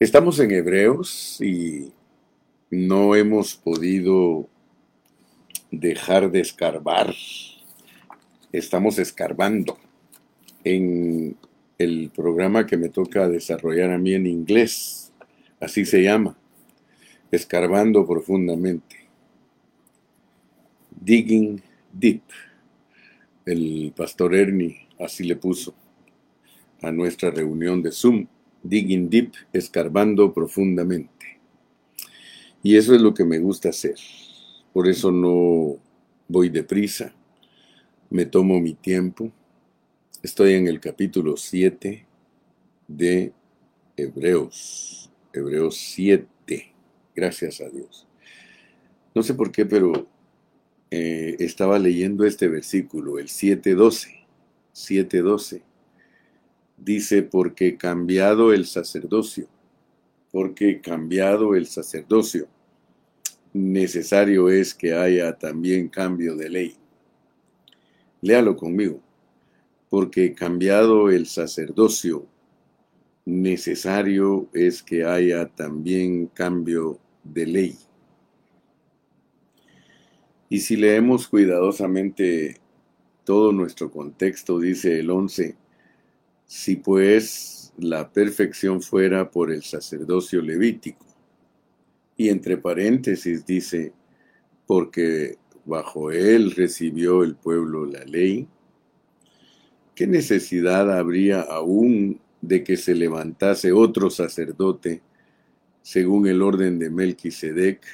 Estamos en Hebreos y no hemos podido dejar de escarbar. Estamos escarbando en el programa que me toca desarrollar a mí en inglés. Así se llama. Escarbando profundamente. Digging Deep. El pastor Ernie así le puso a nuestra reunión de Zoom digging deep, escarbando profundamente. Y eso es lo que me gusta hacer. Por eso no voy deprisa, me tomo mi tiempo. Estoy en el capítulo 7 de Hebreos. Hebreos 7. Gracias a Dios. No sé por qué, pero eh, estaba leyendo este versículo, el 7.12. 7.12 dice, porque cambiado el sacerdocio, porque cambiado el sacerdocio, necesario es que haya también cambio de ley. Léalo conmigo, porque cambiado el sacerdocio, necesario es que haya también cambio de ley. Y si leemos cuidadosamente todo nuestro contexto, dice el 11, si pues la perfección fuera por el sacerdocio levítico. Y entre paréntesis dice, porque bajo él recibió el pueblo la ley, ¿qué necesidad habría aún de que se levantase otro sacerdote según el orden de Melquisedec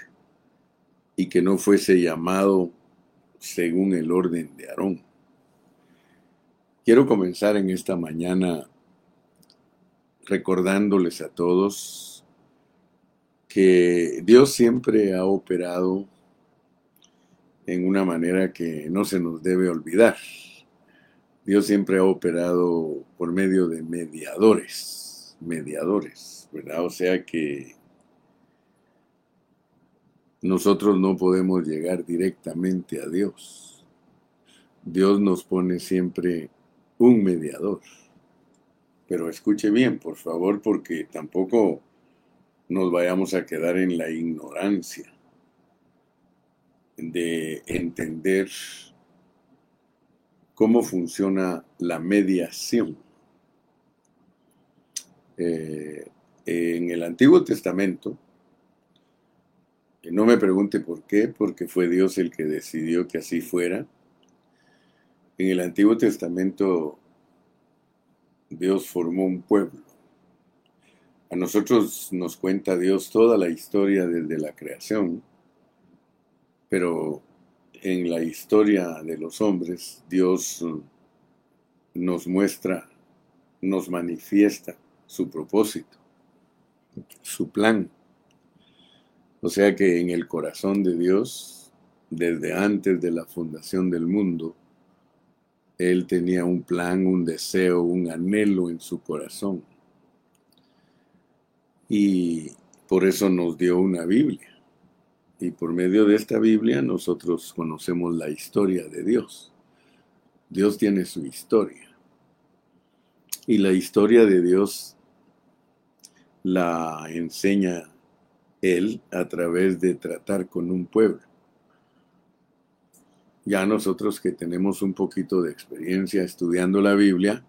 y que no fuese llamado según el orden de Aarón? Quiero comenzar en esta mañana recordándoles a todos que Dios siempre ha operado en una manera que no se nos debe olvidar. Dios siempre ha operado por medio de mediadores, mediadores, ¿verdad? O sea que nosotros no podemos llegar directamente a Dios. Dios nos pone siempre un mediador. Pero escuche bien, por favor, porque tampoco nos vayamos a quedar en la ignorancia de entender cómo funciona la mediación. Eh, en el Antiguo Testamento, no me pregunte por qué, porque fue Dios el que decidió que así fuera, en el Antiguo Testamento Dios formó un pueblo. A nosotros nos cuenta Dios toda la historia desde la creación, pero en la historia de los hombres Dios nos muestra, nos manifiesta su propósito, su plan. O sea que en el corazón de Dios, desde antes de la fundación del mundo, él tenía un plan, un deseo, un anhelo en su corazón. Y por eso nos dio una Biblia. Y por medio de esta Biblia nosotros conocemos la historia de Dios. Dios tiene su historia. Y la historia de Dios la enseña Él a través de tratar con un pueblo ya nosotros que tenemos un poquito de experiencia estudiando la Biblia,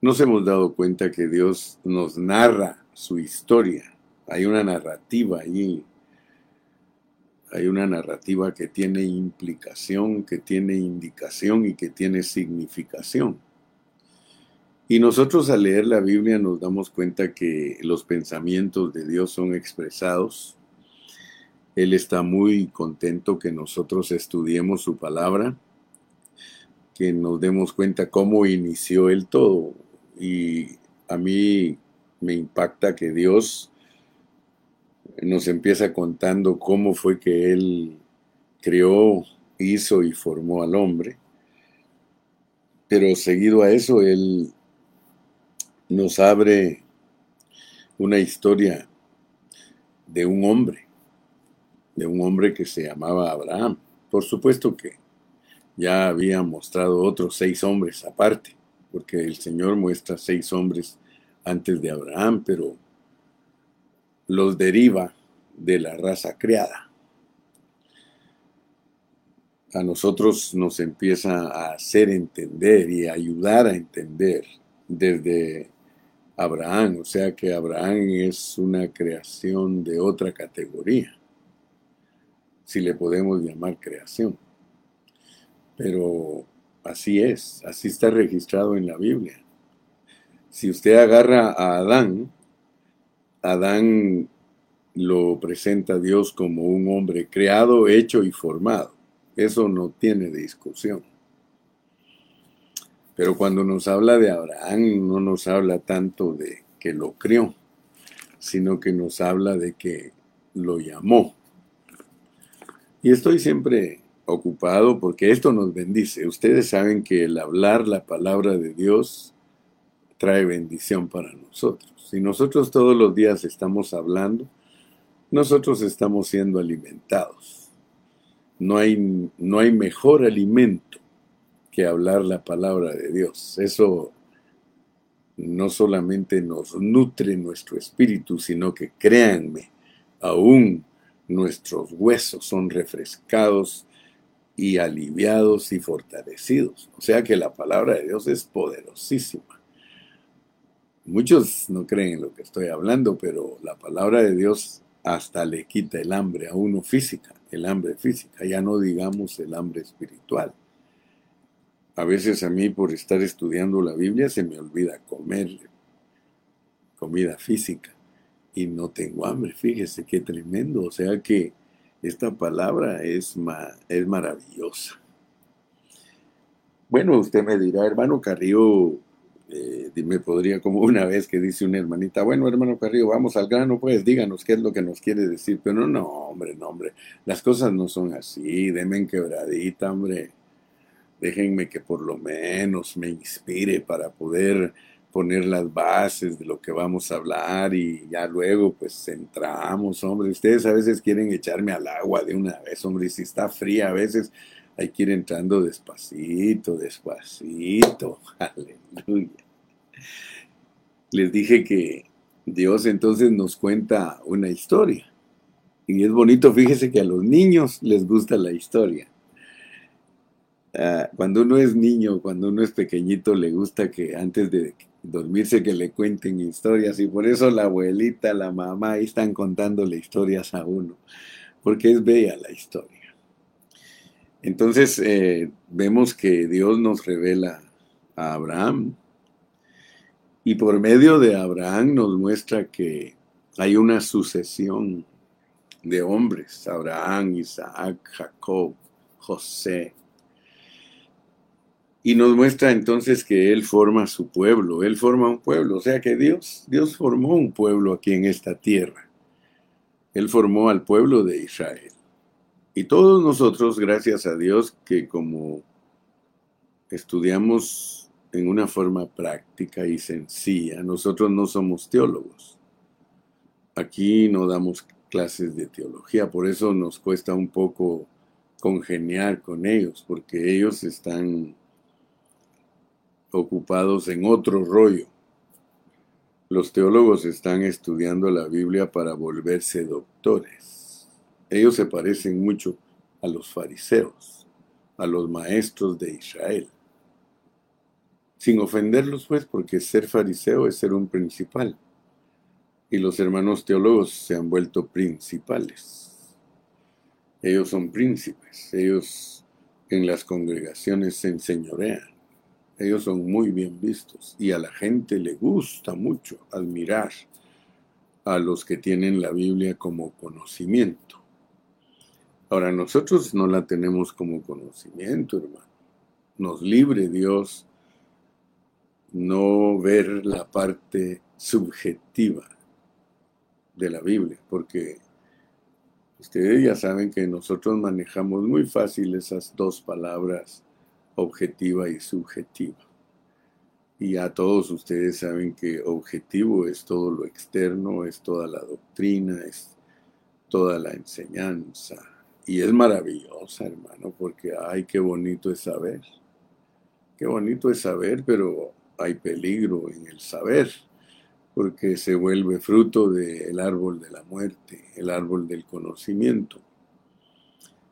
nos hemos dado cuenta que Dios nos narra su historia. Hay una narrativa allí. Hay una narrativa que tiene implicación, que tiene indicación y que tiene significación. Y nosotros al leer la Biblia nos damos cuenta que los pensamientos de Dios son expresados él está muy contento que nosotros estudiemos su palabra, que nos demos cuenta cómo inició el todo. Y a mí me impacta que Dios nos empieza contando cómo fue que Él creó, hizo y formó al hombre. Pero seguido a eso, Él nos abre una historia de un hombre de un hombre que se llamaba Abraham. Por supuesto que ya había mostrado otros seis hombres aparte, porque el Señor muestra seis hombres antes de Abraham, pero los deriva de la raza creada. A nosotros nos empieza a hacer entender y ayudar a entender desde Abraham, o sea que Abraham es una creación de otra categoría, si le podemos llamar creación. Pero así es, así está registrado en la Biblia. Si usted agarra a Adán, Adán lo presenta a Dios como un hombre creado, hecho y formado. Eso no tiene discusión. Pero cuando nos habla de Abraham, no nos habla tanto de que lo crió, sino que nos habla de que lo llamó. Y estoy siempre ocupado porque esto nos bendice. Ustedes saben que el hablar la palabra de Dios trae bendición para nosotros. Si nosotros todos los días estamos hablando, nosotros estamos siendo alimentados. No hay, no hay mejor alimento que hablar la palabra de Dios. Eso no solamente nos nutre nuestro espíritu, sino que créanme, aún nuestros huesos son refrescados y aliviados y fortalecidos. O sea que la palabra de Dios es poderosísima. Muchos no creen en lo que estoy hablando, pero la palabra de Dios hasta le quita el hambre a uno física, el hambre física, ya no digamos el hambre espiritual. A veces a mí por estar estudiando la Biblia se me olvida comer comida física y no tengo hambre, fíjese qué tremendo, o sea que esta palabra es, es maravillosa. Bueno, usted me dirá, hermano Carrillo, eh, me podría, como una vez que dice una hermanita, bueno, hermano Carrillo, vamos al grano, pues díganos qué es lo que nos quiere decir. Pero no, no, hombre, no, hombre, las cosas no son así, denme en quebradita, hombre. Déjenme que por lo menos me inspire para poder poner las bases de lo que vamos a hablar y ya luego pues entramos, hombre. Ustedes a veces quieren echarme al agua de una vez, hombre, y si está fría a veces hay que ir entrando despacito, despacito. Aleluya. Les dije que Dios entonces nos cuenta una historia. Y es bonito, fíjese que a los niños les gusta la historia. Ah, cuando uno es niño, cuando uno es pequeñito, le gusta que antes de dormirse que le cuenten historias. Y por eso la abuelita, la mamá, ahí están contándole historias a uno. Porque es bella la historia. Entonces eh, vemos que Dios nos revela a Abraham y por medio de Abraham nos muestra que hay una sucesión de hombres, Abraham, Isaac, Jacob, José. Y nos muestra entonces que Él forma su pueblo, Él forma un pueblo, o sea que Dios, Dios formó un pueblo aquí en esta tierra. Él formó al pueblo de Israel. Y todos nosotros, gracias a Dios, que como estudiamos en una forma práctica y sencilla, nosotros no somos teólogos. Aquí no damos clases de teología, por eso nos cuesta un poco congeniar con ellos, porque ellos están ocupados en otro rollo. Los teólogos están estudiando la Biblia para volverse doctores ellos se parecen mucho a los fariseos, a los maestros de Israel. Sin ofenderlos, pues, porque ser fariseo es ser un principal. Y los hermanos teólogos se han vuelto principales. Ellos son príncipes, ellos en las congregaciones se enseñorean. Ellos son muy bien vistos y a la gente le gusta mucho admirar a los que tienen la Biblia como conocimiento. Ahora, nosotros no la tenemos como conocimiento, hermano. Nos libre Dios no ver la parte subjetiva de la Biblia, porque ustedes ya saben que nosotros manejamos muy fácil esas dos palabras, objetiva y subjetiva. Y ya todos ustedes saben que objetivo es todo lo externo, es toda la doctrina, es toda la enseñanza, y es maravillosa, hermano, porque ay, qué bonito es saber. Qué bonito es saber, pero hay peligro en el saber. porque se vuelve fruto del árbol de la muerte, el árbol del conocimiento.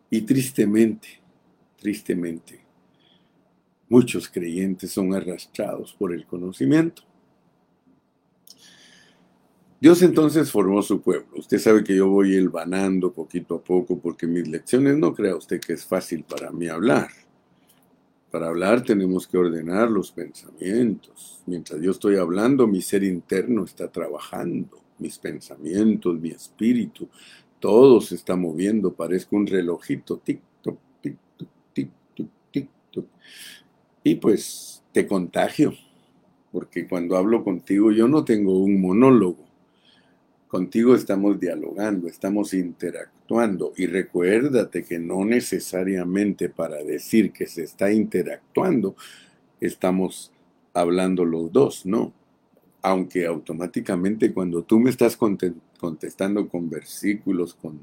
Y tristemente, tristemente, muchos creyentes son arrastrados por el conocimiento. Dios entonces formó su pueblo. Usted sabe que yo voy elvanando poquito a poco porque mis lecciones no crea usted que es fácil para mí hablar. Para hablar tenemos que ordenar los pensamientos. Mientras yo estoy hablando, mi ser interno está trabajando, mis pensamientos, mi espíritu, todo se está moviendo, parezco un relojito, tic-toc, tic-toc, tic-toc, tic-toc. Y pues te contagio, porque cuando hablo contigo yo no tengo un monólogo Contigo estamos dialogando, estamos interactuando y recuérdate que no necesariamente para decir que se está interactuando estamos hablando los dos, no. Aunque automáticamente cuando tú me estás contestando con versículos, con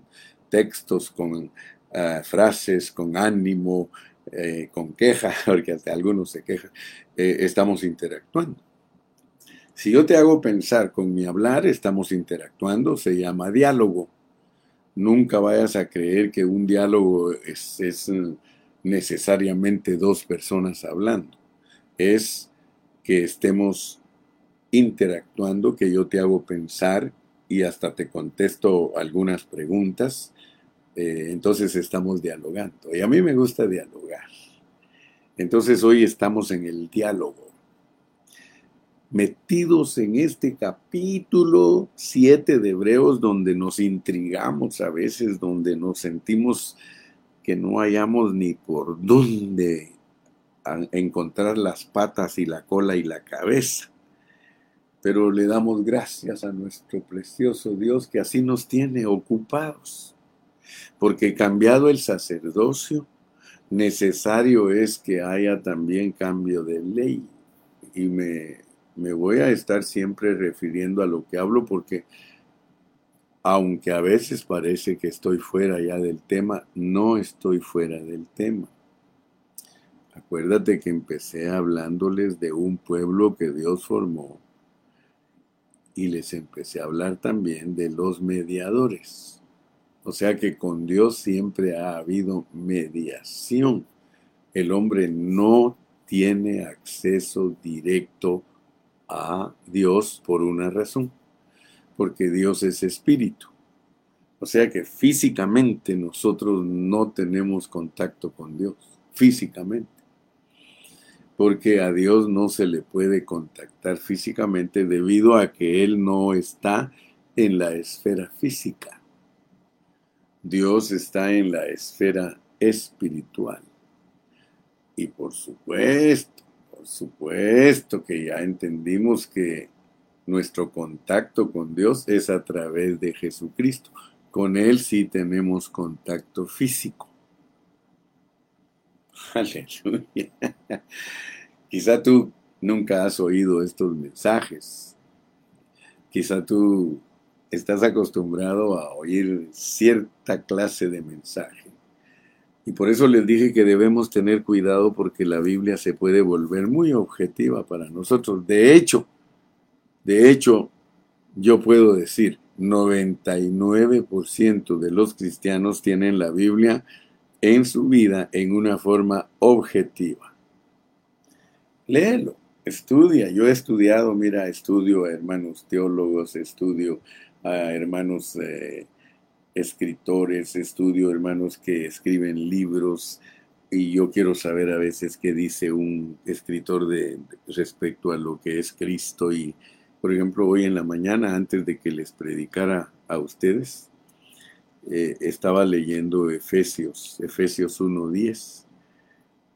textos, con ah, frases, con ánimo, eh, con queja, porque hasta algunos se quejan, eh, estamos interactuando. Si yo te hago pensar con mi hablar, estamos interactuando, se llama diálogo. Nunca vayas a creer que un diálogo es, mm, necesariamente dos personas hablando. Es que estemos interactuando, que yo te hago pensar y hasta te contesto algunas preguntas. Eh, entonces estamos dialogando. Y a mí me gusta dialogar. Entonces hoy estamos en el diálogo metidos en este capítulo 7 de Hebreos donde nos intrigamos a veces, donde nos sentimos que no hayamos ni por dónde encontrar las patas y la cola y la cabeza. Pero le damos gracias a nuestro precioso Dios que así nos tiene ocupados. Porque cambiado el sacerdocio, necesario es que haya también cambio de ley. Y me me voy a estar siempre refiriendo a lo que hablo porque aunque a veces parece que estoy fuera ya del tema, no estoy fuera del tema. Acuérdate que empecé hablándoles de un pueblo que Dios formó y les empecé a hablar también de los mediadores. O sea que con Dios siempre ha habido mediación. El hombre no tiene acceso directo a Dios por una razón, porque Dios es espíritu. O sea que físicamente nosotros no tenemos contacto con Dios, físicamente. Porque a Dios no se le puede contactar físicamente debido a que Él no está en la esfera física. Dios está en la esfera espiritual. Y por supuesto, supuesto que ya entendimos que nuestro contacto con Dios es a través de Jesucristo. Con Él sí tenemos contacto físico. Aleluya. Quizá tú nunca has oído estos mensajes. Quizá tú estás acostumbrado a oír cierta clase de mensaje. Y por eso les dije que debemos tener cuidado porque la Biblia se puede volver muy objetiva para nosotros. De hecho, de hecho, yo puedo decir, 99% de los cristianos tienen la Biblia en su vida en una forma objetiva. Léelo, estudia. Yo he estudiado, mira, estudio a hermanos teólogos, estudio a hermanos eh, escritores, estudio hermanos que escriben libros. Y yo quiero saber a veces qué dice un escritor de, respecto a lo que es Cristo. Y por ejemplo hoy en la mañana antes de que les predicara a ustedes eh, estaba leyendo Efesios, Efesios 1.10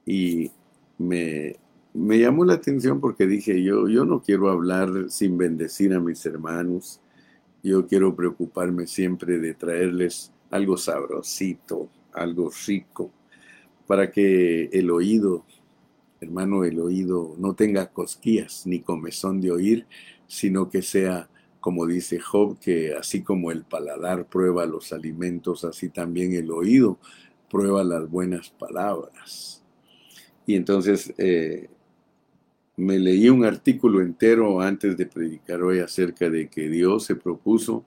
y me, me llamó la atención porque dije yo, yo no quiero hablar sin bendecir a mis hermanos, yo quiero preocuparme siempre de traerles algo sabrosito, algo rico, para que el oído, hermano, el oído no tenga cosquillas ni comezón de oír, sino que sea, como dice Job, que así como el paladar prueba los alimentos, así también el oído prueba las buenas palabras. Y entonces eh, me leí un artículo entero antes de predicar hoy acerca de que Dios se propuso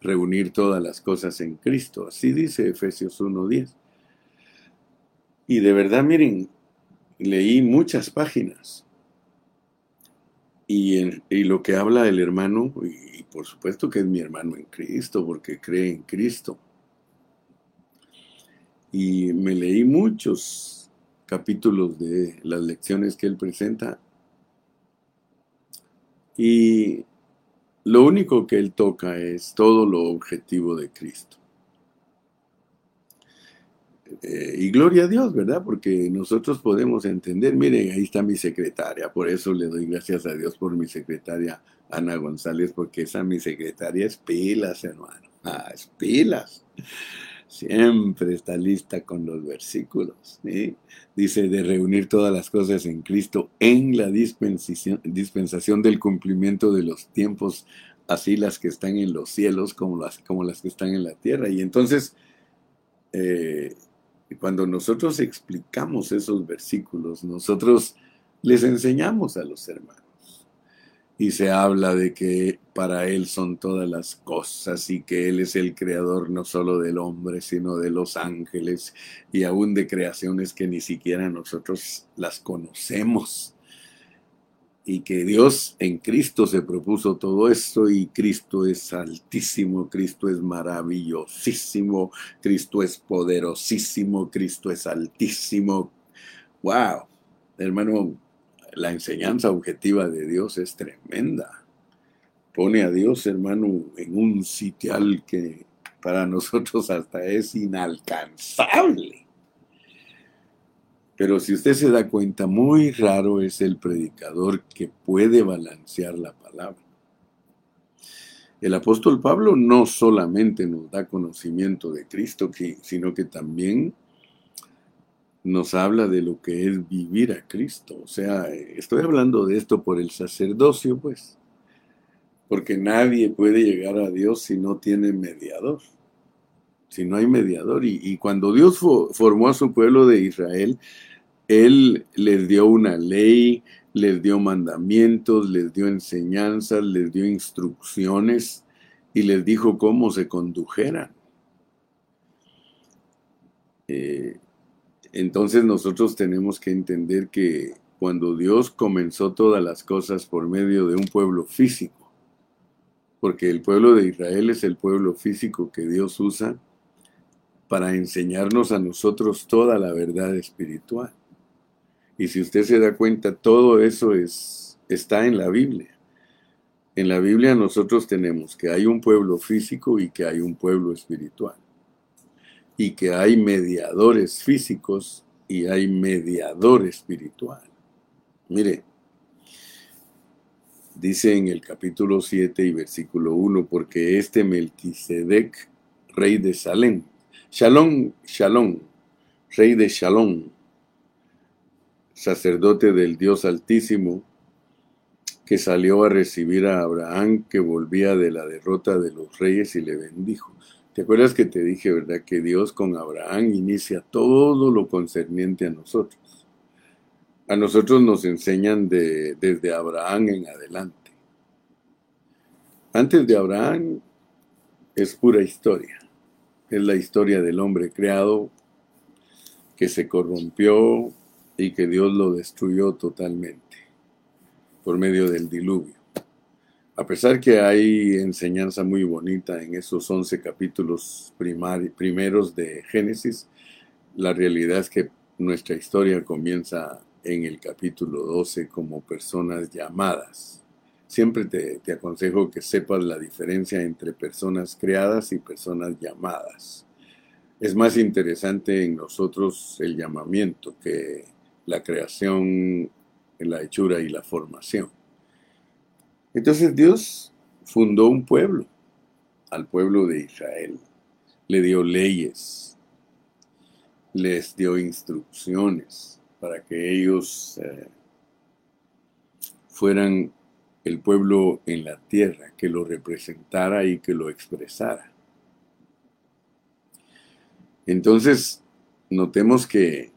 reunir todas las cosas en Cristo. Así dice Efesios 1.10. Y de verdad, miren, leí muchas páginas. Y, y lo que habla el hermano, y por supuesto que es mi hermano en Cristo, porque cree en Cristo. Y me leí muchos capítulos de las lecciones que él presenta. Y lo único que él toca es todo lo objetivo de Cristo. Eh, y gloria a Dios, ¿verdad? Porque nosotros podemos entender, miren, ahí está mi secretaria, por eso le doy gracias a Dios por mi secretaria Ana González, porque esa mi secretaria es pilas, hermano. Ah, es pilas. Siempre está lista con los versículos. Dice de reunir todas las cosas en Cristo en la dispensación, dispensación del cumplimiento de los tiempos, así las que están en los cielos como las, como las que están en la tierra. Y entonces, eh, cuando nosotros explicamos esos versículos, nosotros les enseñamos a los hermanos. Y se habla de que para Él son todas las cosas y que Él es el creador no solo del hombre, sino de los ángeles y aún de creaciones que ni siquiera nosotros las conocemos y que Dios en Cristo se propuso todo esto y Cristo es altísimo, Cristo es maravillosísimo, Cristo es poderosísimo, Cristo es altísimo. ¡Wow! Hermano, la enseñanza objetiva de Dios es tremenda. Pone a Dios, hermano, en un sitial que para nosotros hasta es inalcanzable. Pero si usted se da cuenta, muy raro es el predicador que puede balancear la palabra. El apóstol Pablo no solamente nos da conocimiento de Cristo, sino que también nos habla de lo que es vivir a Cristo. O sea, estoy hablando de esto por el sacerdocio, pues, porque nadie puede llegar a Dios si no tiene mediador, si no hay mediador. Y, cuando Dios formó a su pueblo de Israel, él les dio una ley, les dio mandamientos, les dio enseñanzas, les dio instrucciones y les dijo cómo se condujeran. Eh, entonces nosotros tenemos que entender que cuando Dios comenzó todas las cosas por medio de un pueblo físico, porque el pueblo de Israel es el pueblo físico que Dios usa para enseñarnos a nosotros toda la verdad espiritual. Y si usted se da cuenta, todo eso es, está en la Biblia. En la Biblia nosotros tenemos que hay un pueblo físico y que hay un pueblo espiritual. Y que hay mediadores físicos y hay mediador espiritual. Mire, dice en el capítulo 7 y versículo 1, porque este Melquisedec, rey de Salem, Shalom, Shalom, rey de Shalom, sacerdote del Dios Altísimo, que salió a recibir a Abraham que volvía de la derrota de los reyes y le bendijo. ¿Te acuerdas que te dije, verdad, que Dios con Abraham inicia todo lo concerniente a nosotros? A nosotros nos enseñan de, desde Abraham en adelante. Antes de Abraham es pura historia. Es la historia del hombre creado que se corrompió, y que Dios lo destruyó totalmente por medio del diluvio. A pesar que hay enseñanza muy bonita en esos 11 capítulos primeros de Génesis, la realidad es que nuestra historia comienza en el capítulo 12 como personas llamadas. Siempre te, te, aconsejo que sepas la diferencia entre personas creadas y personas llamadas. Es más interesante en nosotros el llamamiento que la creación, la hechura y la formación. Entonces Dios fundó un pueblo, al pueblo de Israel. Le dio leyes, les dio instrucciones para que ellos eh, fueran el pueblo en la tierra, que lo representara y que lo expresara. Entonces, notemos que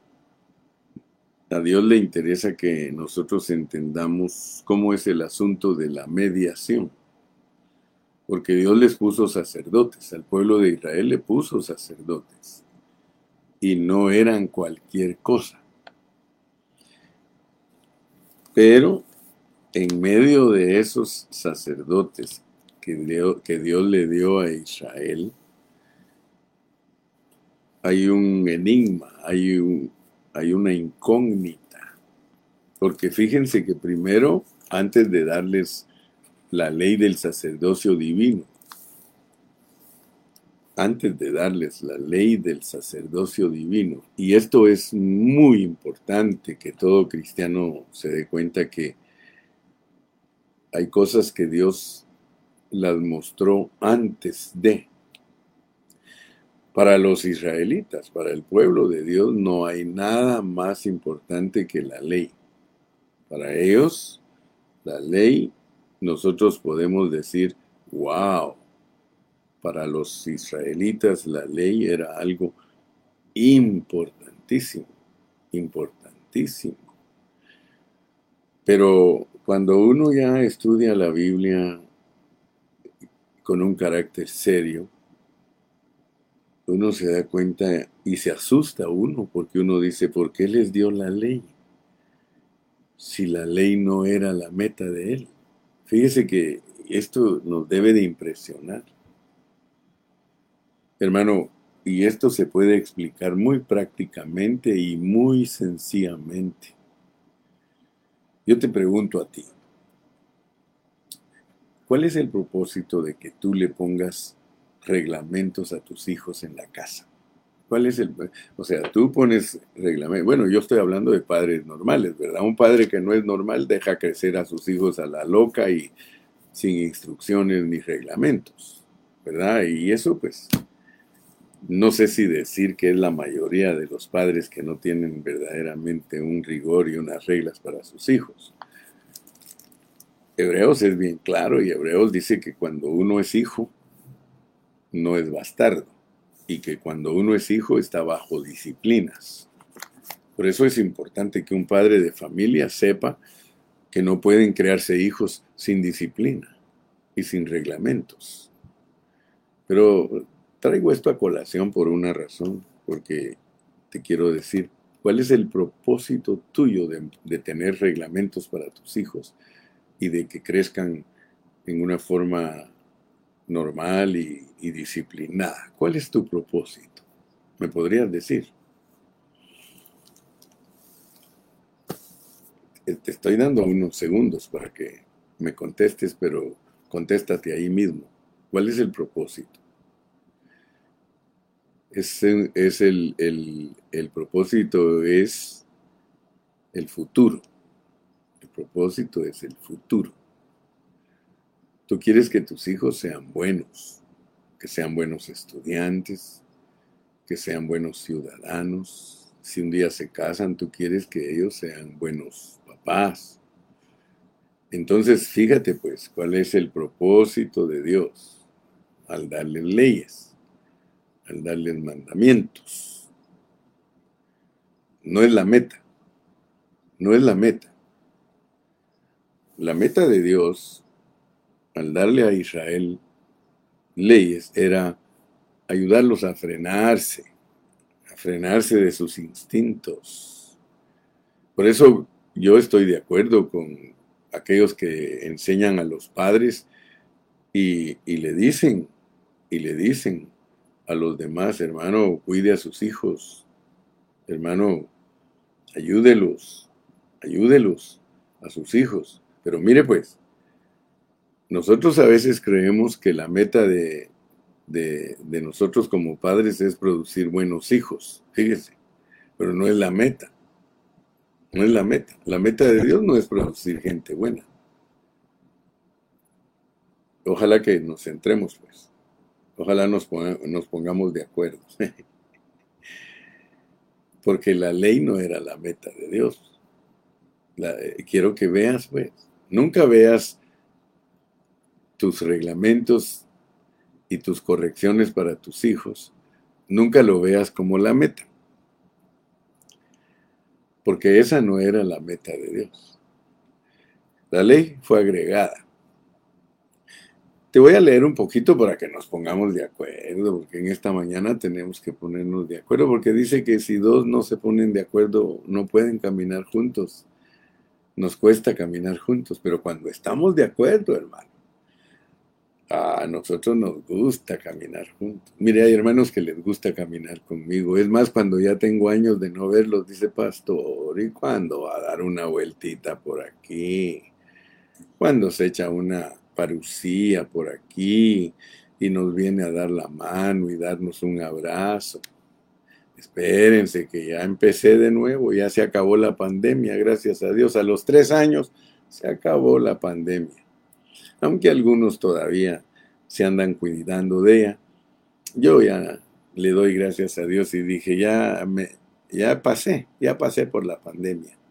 a Dios le interesa que nosotros entendamos cómo es el asunto de la mediación. Porque Dios les puso sacerdotes, al pueblo de Israel le puso sacerdotes. Y no eran cualquier cosa. Pero en medio de esos sacerdotes que Dios, le dio a Israel, hay un enigma, hay, un, hay una incógnita. Porque fíjense que primero, antes de darles la ley del sacerdocio divino, antes de darles la ley del sacerdocio divino, y esto es muy importante que todo cristiano se dé cuenta que hay cosas que Dios las mostró antes de. Para los israelitas, para el pueblo de Dios, no hay nada más importante que la ley. Para ellos, la ley, nosotros podemos decir, wow. Para los israelitas, la ley era algo importantísimo, importantísimo. Pero cuando uno ya estudia la Biblia con un carácter serio, uno se da cuenta y se asusta uno porque uno dice, ¿por qué les dio la ley? Si la ley no era la meta de él. Fíjese que esto nos debe de impresionar. Hermano, y esto se puede explicar muy prácticamente y muy sencillamente. Yo te pregunto a ti, ¿cuál es el propósito de que tú le pongas reglamentos a tus hijos en la casa. ¿Cuál es el...? O sea, tú pones reglamentos. Bueno, yo estoy hablando de padres normales, ¿verdad? Un padre que no es normal deja crecer a sus hijos a la loca y sin instrucciones ni reglamentos, ¿verdad? Y eso pues no sé si decir que es la mayoría de los padres que no tienen verdaderamente un rigor y unas reglas para sus hijos. Hebreos es bien claro y Hebreos dice que cuando uno es hijo, no es bastardo y que cuando uno es hijo está bajo disciplinas. Por eso es importante que un padre de familia sepa que no pueden crearse hijos sin disciplina y sin reglamentos. Pero traigo esto a colación por una razón, porque te quiero decir, ¿cuál es el propósito tuyo de, de tener reglamentos para tus hijos y de que crezcan en una forma normal y, disciplinada. ¿Cuál es tu propósito? ¿Me podrías decir? Eh, te estoy dando unos segundos para que me contestes, pero contéstate ahí mismo. ¿Cuál es el propósito? Es, es el, el, el propósito es el futuro. El propósito es el futuro. Tú quieres que tus hijos sean buenos, que sean buenos estudiantes, que sean buenos ciudadanos. Si un día se casan, tú quieres que ellos sean buenos papás. Entonces, fíjate pues, cuál es el propósito de Dios al darles leyes, al darles mandamientos. No es la meta, no es la meta. La meta de Dios al darle a Israel leyes, era ayudarlos a frenarse, a frenarse de sus instintos. Por eso yo estoy de acuerdo con aquellos que enseñan a los padres y, le dicen, y le dicen a los demás, hermano, cuide a sus hijos, hermano, ayúdelos, ayúdelos a sus hijos. Pero mire pues, nosotros a veces creemos que la meta de, nosotros como padres es producir buenos hijos, fíjese, pero no es la meta. No es la meta. La meta de Dios no es producir gente buena. Ojalá que nos centremos, pues. Ojalá nos, pongamos de acuerdo. Porque la ley no era la meta de Dios. Eh, quiero que veas, pues. Nunca veas tus reglamentos y tus correcciones para tus hijos, nunca lo veas como la meta. porque esa no era la meta de Dios. La ley fue agregada. Te voy a leer un poquito para que nos pongamos de acuerdo, porque en esta mañana tenemos que ponernos de acuerdo, porque dice que si dos no se ponen de acuerdo, no pueden caminar juntos. Nos cuesta caminar juntos, pero cuando estamos de acuerdo, hermano, a nosotros nos gusta caminar juntos. Mire, hay hermanos que les gusta caminar conmigo. Es más, cuando ya tengo años de no verlos, dice pastor, ¿y cuándo va a dar una vueltita por aquí? ¿Cuándo se echa una parucía por aquí y nos viene a dar la mano y darnos un abrazo. Espérense que ya empecé de nuevo, ya se acabó la pandemia, gracias a Dios. A los tres años se acabó la pandemia. Aunque algunos todavía se andan cuidando de ella, yo ya le doy gracias a Dios y dije, ya me, ya pasé, ya pasé por la pandemia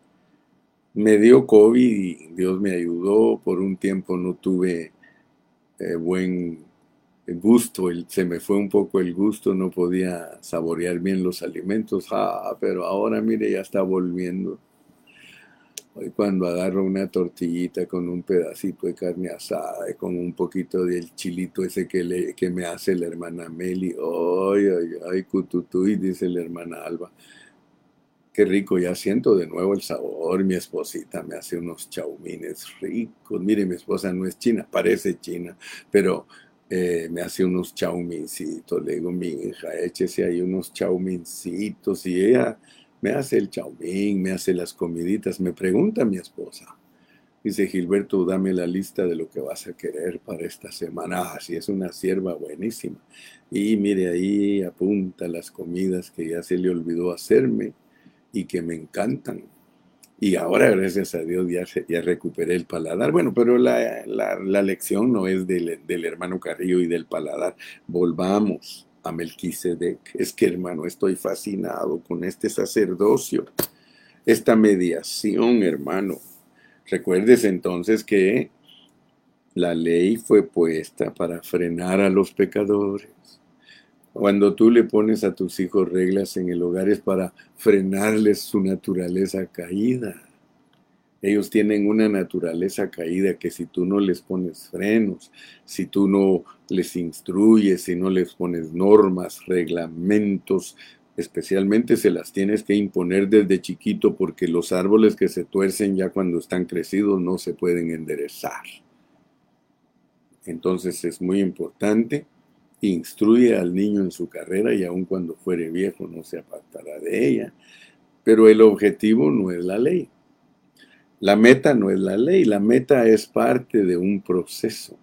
me dio COVID y Dios me ayudó. Por un tiempo no tuve eh, buen gusto, se me fue un poco el gusto, no podía saborear bien los alimentos, ah, pero ahora mire, ya está volviendo. Hoy cuando agarro una tortillita con un pedacito de carne asada y con un poquito del chilito ese que, le, que me hace la hermana Meli, ay, ay, ay, cututuy, dice la hermana Alba Qué rico, ya siento de nuevo el sabor. Mi esposita me hace unos chaumines ricos. Mire, mi esposa no es china, parece china, pero eh, me hace unos chaumincitos. Le digo, mi hija, échese ahí unos chaumincitos. Y ella me hace el chaumín, me hace las comiditas. Me pregunta mi esposa. Dice Gilberto, dame la lista de lo que vas a querer para esta semana. Ah, sí, es una sierva buenísima. Y mire ahí, apunta las comidas que ya se le olvidó hacerme y que me encantan. Y ahora, gracias a Dios, ya, ya recuperé el paladar. Bueno, pero la, la, lección no es del, del, hermano Carrillo y del paladar. Volvamos a Melquisedec. Es que, hermano, estoy fascinado con este sacerdocio, esta mediación, hermano. Recuerdes entonces que la ley fue puesta para frenar a los pecadores cuando tú le pones a tus hijos reglas en el hogar es para frenarles su naturaleza caída. Ellos tienen una naturaleza caída que si tú no les pones frenos, si tú no les instruyes, si no les pones normas, reglamentos, especialmente se las tienes que imponer desde chiquito porque los árboles que se tuercen ya cuando están crecidos no se pueden enderezar. Entonces es muy importante instruye al niño en su carrera y aun cuando fuere viejo no se apartará de ella. Pero el objetivo no es la ley. La meta no es la ley, la meta es parte de un proceso.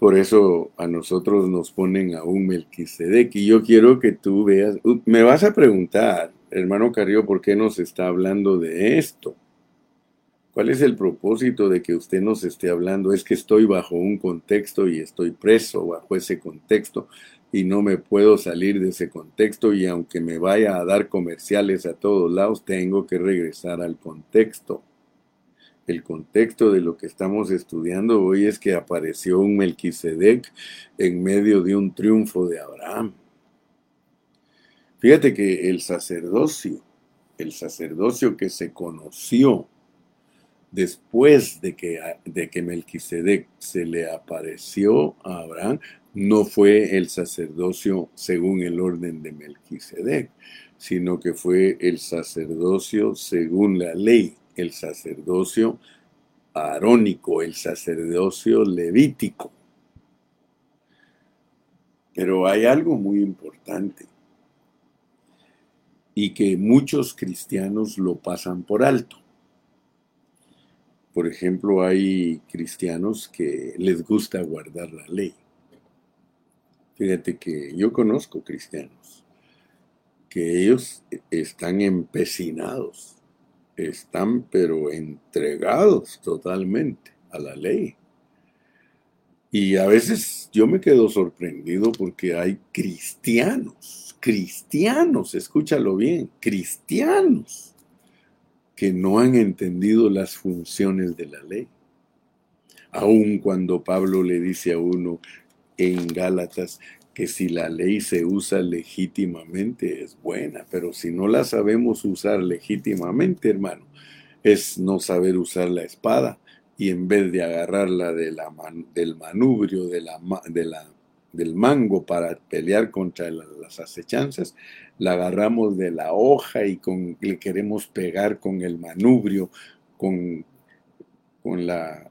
Por eso a nosotros nos ponen a un Melquisedec y yo quiero que tú veas, me vas a preguntar, hermano Carrillo, ¿por qué nos está hablando de esto? ¿Cuál es el propósito de que usted nos esté hablando? Es que estoy bajo un contexto y estoy preso bajo ese contexto y no me puedo salir de ese contexto y aunque me vaya a dar comerciales a todos lados, tengo que regresar al contexto. El contexto de lo que estamos estudiando hoy es que apareció un Melquisedec en medio de un triunfo de Abraham. Fíjate que el sacerdocio, el sacerdocio que se conoció después de que, de que Melquisedec se le apareció a Abraham, no fue el sacerdocio según el orden de Melquisedec, sino que fue el sacerdocio según la ley, el sacerdocio arónico, el sacerdocio levítico. Pero hay algo muy importante y que muchos cristianos lo pasan por alto. Por ejemplo, hay cristianos que les gusta guardar la ley. Fíjate que yo conozco cristianos que ellos están empecinados, están pero entregados totalmente a la ley. Y a veces yo me quedo sorprendido porque hay cristianos, cristianos, escúchalo bien, cristianos que no han entendido las funciones de la ley. Aun cuando Pablo le dice a uno en Gálatas que si la ley se usa legítimamente es buena, pero si no la sabemos usar legítimamente, hermano, es no saber usar la espada y en vez de agarrarla la del manubrio, del mango para pelear contra las acechanzas, la agarramos de la hoja y con, le queremos pegar con el manubrio, con, con la,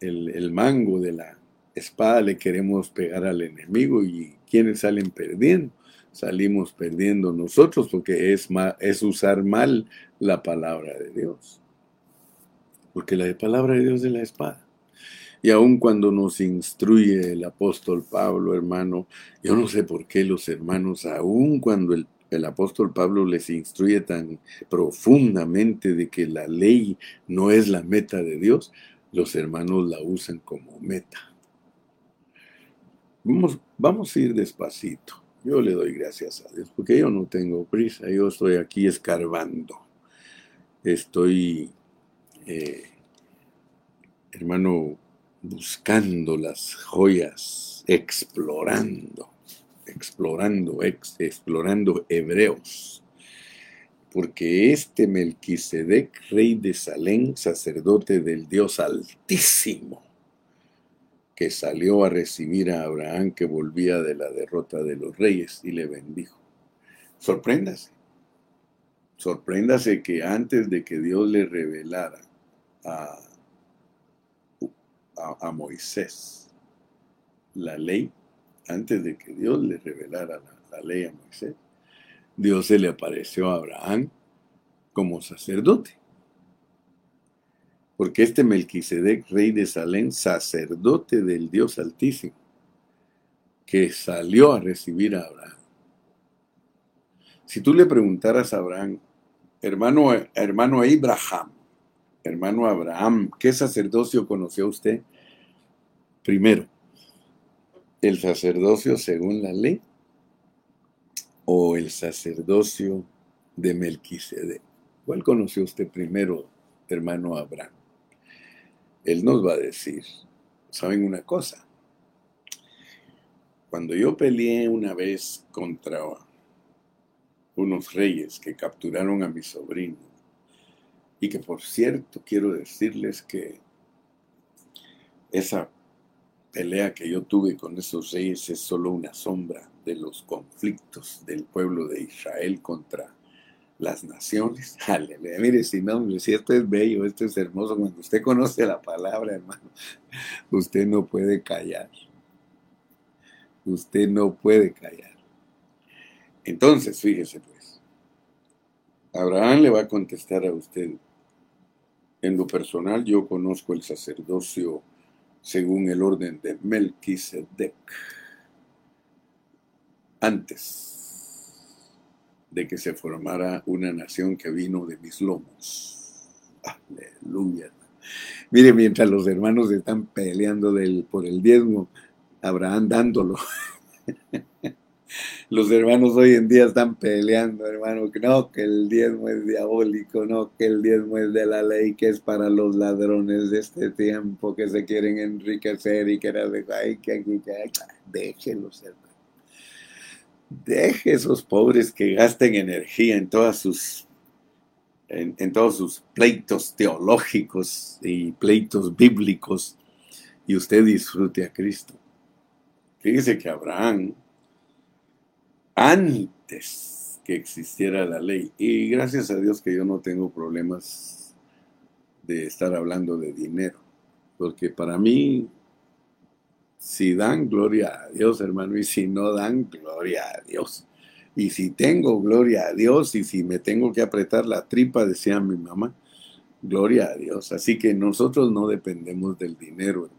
el, el mango de la espada le queremos pegar al enemigo y quienes salen perdiendo. Salimos perdiendo nosotros porque es, es usar mal la palabra de Dios. Porque la palabra de Dios es la espada. Y aun cuando nos instruye el apóstol Pablo, hermano, yo no sé por qué los hermanos, aun cuando el, el, apóstol Pablo les instruye tan profundamente de que la ley no es la meta de Dios, los hermanos la usan como meta. Vamos, vamos a ir despacito. Yo le doy gracias a Dios porque yo no tengo prisa, yo estoy aquí escarbando. Estoy, eh, hermano, buscando las joyas, explorando, explorando, explorando hebreos. Porque este Melquisedec, rey de Salén, sacerdote del Dios Altísimo, que salió a recibir a Abraham que volvía de la derrota de los reyes y le bendijo. Sorpréndase. Sorpréndase que antes de que Dios le revelara a, a, Moisés la ley, antes de que Dios le revelara la, la ley a Moisés, Dios se le apareció a Abraham como sacerdote porque este Melquisedec, rey de Salén, sacerdote del Dios Altísimo, que salió a recibir a Abraham. Si tú le preguntaras a Abraham, hermano, hermano Abraham, hermano Abraham, ¿qué sacerdocio conoció usted? Primero, el sacerdocio según la ley o el sacerdocio de Melquisedec. ¿Cuál conoció usted primero, hermano Abraham? Él nos va a decir, ¿saben una cosa? Cuando yo peleé una vez contra unos reyes que capturaron a mi sobrino, y que por cierto quiero decirles que esa pelea que yo tuve con esos reyes es solo una sombra de los conflictos del pueblo de Israel contra las naciones. Aleluya. Mire, si no, si esto es bello, esto es hermoso, cuando usted conoce la palabra, hermano, usted no puede callar. Usted no puede callar. Entonces, fíjese pues, Abraham le va a contestar a usted. En lo personal, yo conozco el sacerdocio según el orden de Melquisedec. Antes de que se formara una nación que vino de mis lomos. Aleluya. Mire, mientras los hermanos están peleando por el diezmo, Abraham dándolo. Los hermanos hoy en día están peleando, hermano, que no, que el diezmo es diabólico, no, que el diezmo es de la ley, que es para los ladrones de este tiempo que se quieren enriquecer y que ay, que aquí, que, déjenlos, hermano. Deje esos pobres que gasten energía en sus en, todos sus pleitos teológicos y pleitos bíblicos y usted disfrute a Cristo. Fíjese que Abraham, antes que existiera la ley, y gracias a Dios que yo no tengo problemas de estar hablando de dinero, porque para mí si dan, gloria a Dios, hermano, y si no dan, gloria a Dios. Y si tengo, gloria a Dios, y si me tengo que apretar la tripa, decía mi mamá, gloria a Dios. Así que nosotros no dependemos del dinero, hermano.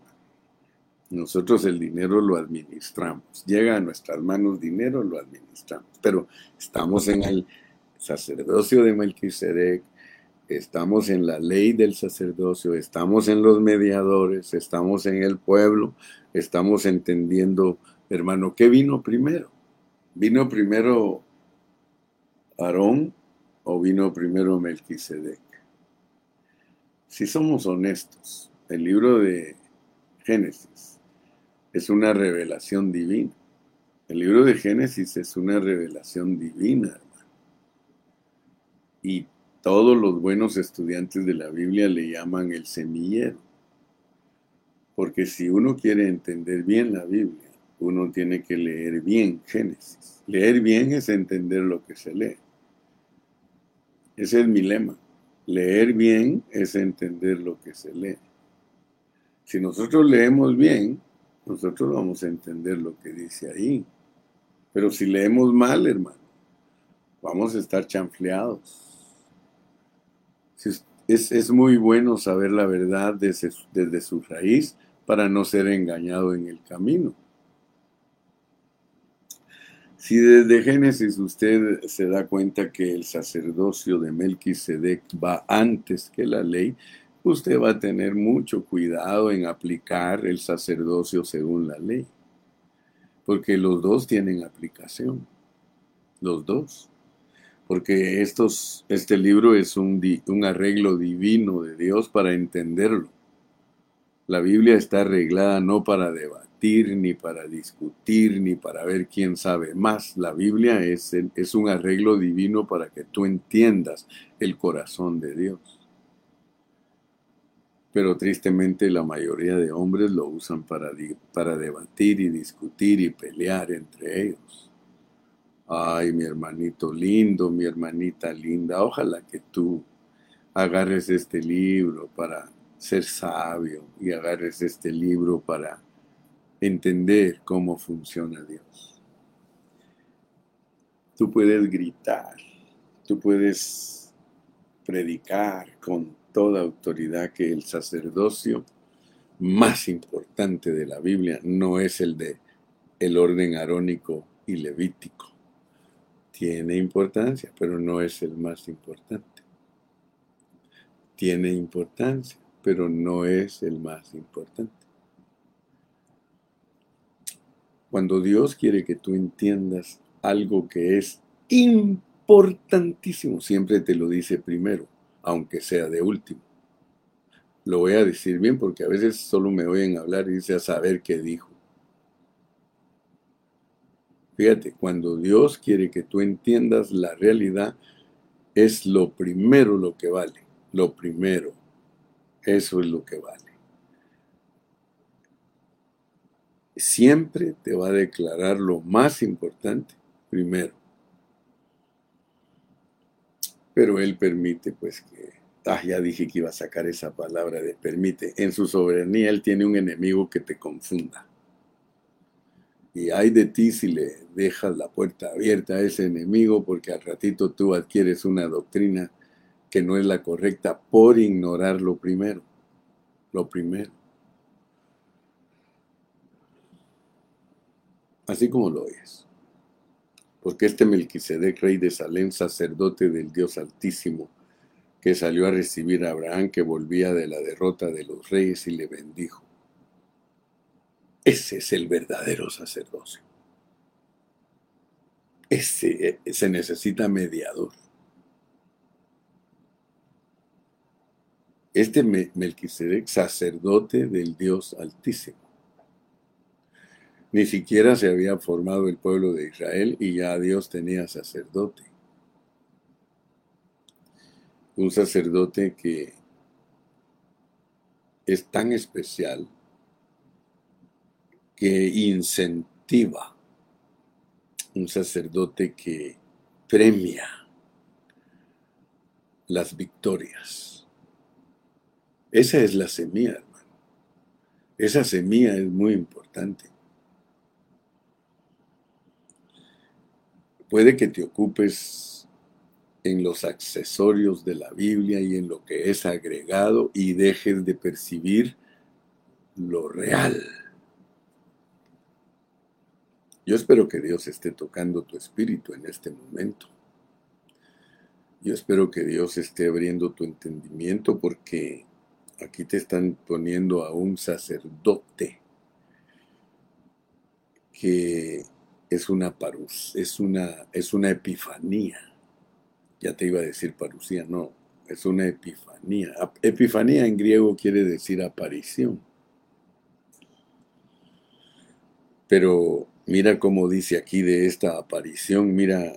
Nosotros el dinero lo administramos. Llega a nuestras manos dinero, lo administramos. Pero estamos en el sacerdocio de Melquisedec, estamos en la ley del sacerdocio, estamos en los mediadores, estamos en el pueblo, estamos entendiendo, hermano, ¿qué vino primero? ¿Vino primero Aarón o vino primero Melquisedec? Si somos honestos, el libro de Génesis es una revelación divina. El libro de Génesis es una revelación divina, hermano. Y todos los buenos estudiantes de la Biblia le llaman el semillero. Porque si uno quiere entender bien la Biblia, uno tiene que leer bien Génesis. Leer bien es entender lo que se lee. Ese es mi lema. Leer bien es entender lo que se lee. Si nosotros leemos bien, nosotros vamos a entender lo que dice ahí. Pero si leemos mal, hermano, vamos a estar chanfleados. Es, muy bueno saber la verdad desde, desde su raíz para no ser engañado en el camino. Si desde Génesis usted se da cuenta que el sacerdocio de Melquisedec va antes que la ley, usted va a tener mucho cuidado en aplicar el sacerdocio según la ley. Porque los dos tienen aplicación. Los dos. Porque este libro es un, arreglo divino de Dios para entenderlo. La Biblia está arreglada no para debatir, ni para discutir, ni para ver quién sabe más. La Biblia es, un arreglo divino para que tú entiendas el corazón de Dios pero tristemente la mayoría de hombres lo usan para debatir y discutir y pelear entre ellos. Ay, mi hermanito lindo, mi hermanita linda, ojalá que tú agarres este libro para ser sabio y agarres este libro para entender cómo funciona Dios. Tú puedes gritar, tú puedes predicar con toda autoridad que el sacerdocio más importante de la Biblia no es el de el orden arónico y levítico. Tiene importancia, pero no es el más importante. Tiene importancia, pero no es el más importante. Cuando Dios quiere que tú entiendas algo que es importantísimo, siempre te lo dice primero aunque sea de último. Lo voy a decir bien porque a veces solo me oyen hablar y dice a saber qué dijo. Fíjate, cuando Dios quiere que tú entiendas la realidad, es lo primero lo que vale. Lo primero. Eso es lo que vale. Siempre te va a declarar lo más importante primero pero él permite pues que, ah, ya dije que iba a sacar esa palabra de permite, en su soberanía él tiene un enemigo que te confunda. Y hay de ti si le dejas la puerta abierta a ese enemigo porque al ratito tú adquieres una doctrina que no es la correcta por ignorar lo primero. Lo primero. Así como lo es porque este Melquisedec, rey de Salem, sacerdote del Dios Altísimo, que salió a recibir a Abraham, que volvía de la derrota de los reyes y le bendijo. Ese es el verdadero sacerdocio. Ese eh, se necesita mediador. Este Melquisedec, sacerdote del Dios Altísimo ni siquiera se había formado el pueblo de Israel y ya Dios tenía sacerdote. Un sacerdote que es tan especial que incentiva. Un sacerdote que premia las victorias. Esa es la semilla, hermano. Esa semilla es muy importante. Puede que te ocupes en los accesorios de la Biblia y en lo que es agregado y dejes de percibir lo real. Yo espero que Dios esté tocando tu espíritu en este momento. Yo espero que Dios esté abriendo tu entendimiento porque aquí te están poniendo a un sacerdote que es una parus, es una, es una epifanía. Ya te iba a decir parusía, no, es una epifanía. Epifanía en griego quiere decir aparición. Pero Mira cómo dice aquí de esta aparición, mira,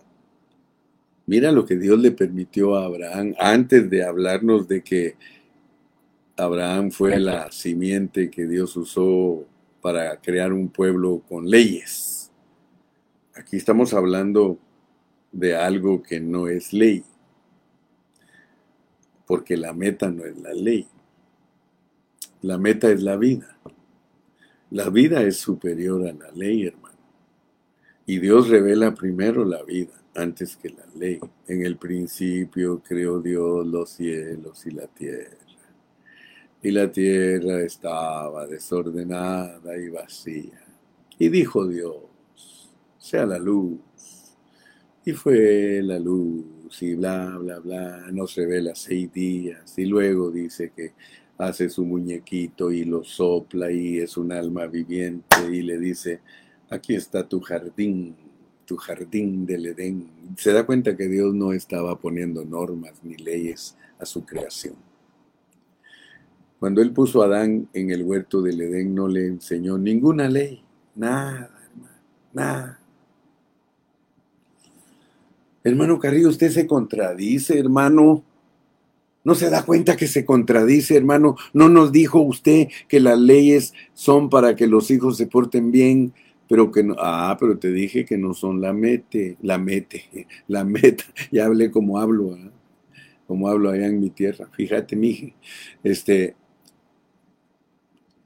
mira lo que Dios le permitió a Abraham antes de hablarnos de que Abraham fue la simiente que Dios usó para crear un pueblo con leyes. Aquí estamos hablando de algo que no es ley, porque la meta no es la ley. La meta es la vida. La vida es superior a la ley, hermano. Y Dios revela primero la vida antes que la ley. En el principio creó Dios los cielos y la tierra. Y la tierra estaba desordenada y vacía. Y dijo Dios, sea la luz. Y fue la luz y bla, bla, bla. Nos revela seis días. Y luego dice que hace su muñequito y lo sopla y es un alma viviente y le dice, aquí está tu jardín, tu jardín del Edén. Se da cuenta que Dios no estaba poniendo normas ni leyes a su creación. Cuando Él puso a Adán en el huerto del Edén no le enseñó ninguna ley, nada, hermano, nada. Hermano Carrillo, usted se contradice, hermano. ¿No se da cuenta que se contradice, hermano? ¿No nos dijo usted que las leyes son para que los hijos se porten bien? Pero que no, ah, pero te dije que no son la mete, la mete, la meta, ya hablé como hablo, ¿ah? como hablo allá en mi tierra, fíjate, mije, este,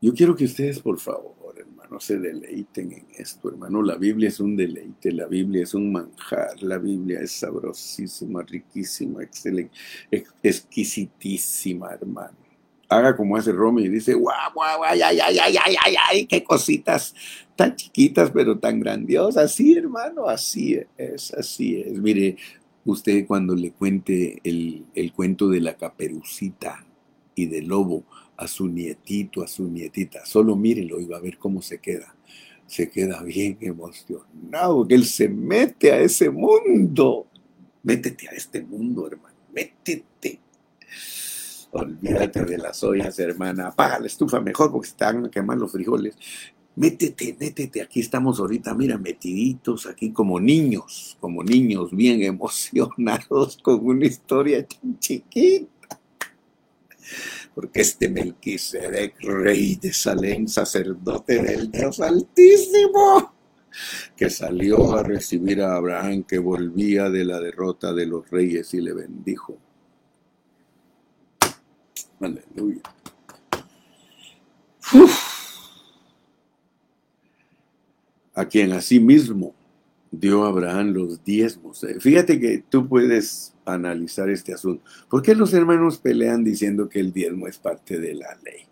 yo quiero que ustedes, por favor, hermano, se deleiten en esto, hermano, la Biblia es un deleite, la Biblia es un manjar, la Biblia es sabrosísima, riquísima, excelente, exquisitísima, hermano haga como hace Romy y dice, guau, guau, ay, ay, ay, ay, ay, ay, ay, qué cositas tan chiquitas pero tan grandiosas. Sí, hermano, así es, así es. Mire, usted cuando le cuente el, el cuento de la caperucita y del lobo a su nietito, a su nietita, solo mírelo y va a ver cómo se queda. Se queda bien emocionado, que él se mete a ese mundo. Métete a este mundo, hermano, métete Olvídate de las ollas, hermana. Apaga la estufa mejor porque se van a quemar los frijoles. Métete, métete. Aquí estamos ahorita, mira, metiditos aquí como niños, como niños bien emocionados con una historia tan chiquita. Porque este Melquisedec, rey de Salem, sacerdote del Dios Altísimo, que salió a recibir a Abraham, que volvía de la derrota de los reyes y le bendijo Aleluya. A quien asimismo dio Abraham los diezmos. Eh, fíjate que tú puedes analizar este asunto. ¿Por qué los hermanos pelean diciendo que el diezmo es parte de la ley?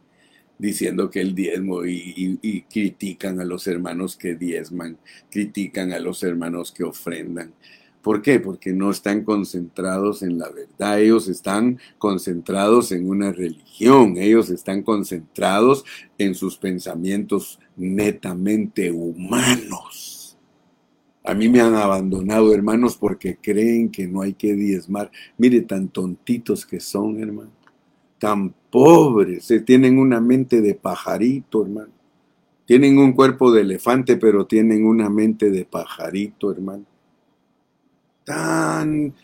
Diciendo que el diezmo y, y critican a los hermanos que diezman, critican a los hermanos que ofrendan. ¿Por qué? Porque no están concentrados en la verdad, ellos están concentrados en una religión, ellos están concentrados en sus pensamientos netamente humanos. A mí me han abandonado, hermanos, porque creen que no hay que diezmar. Mire, tan tontitos que son, hermano. Tan pobres. Se tienen una mente de pajarito, hermano. Tienen un cuerpo de elefante, pero tienen una mente de pajarito, hermano tan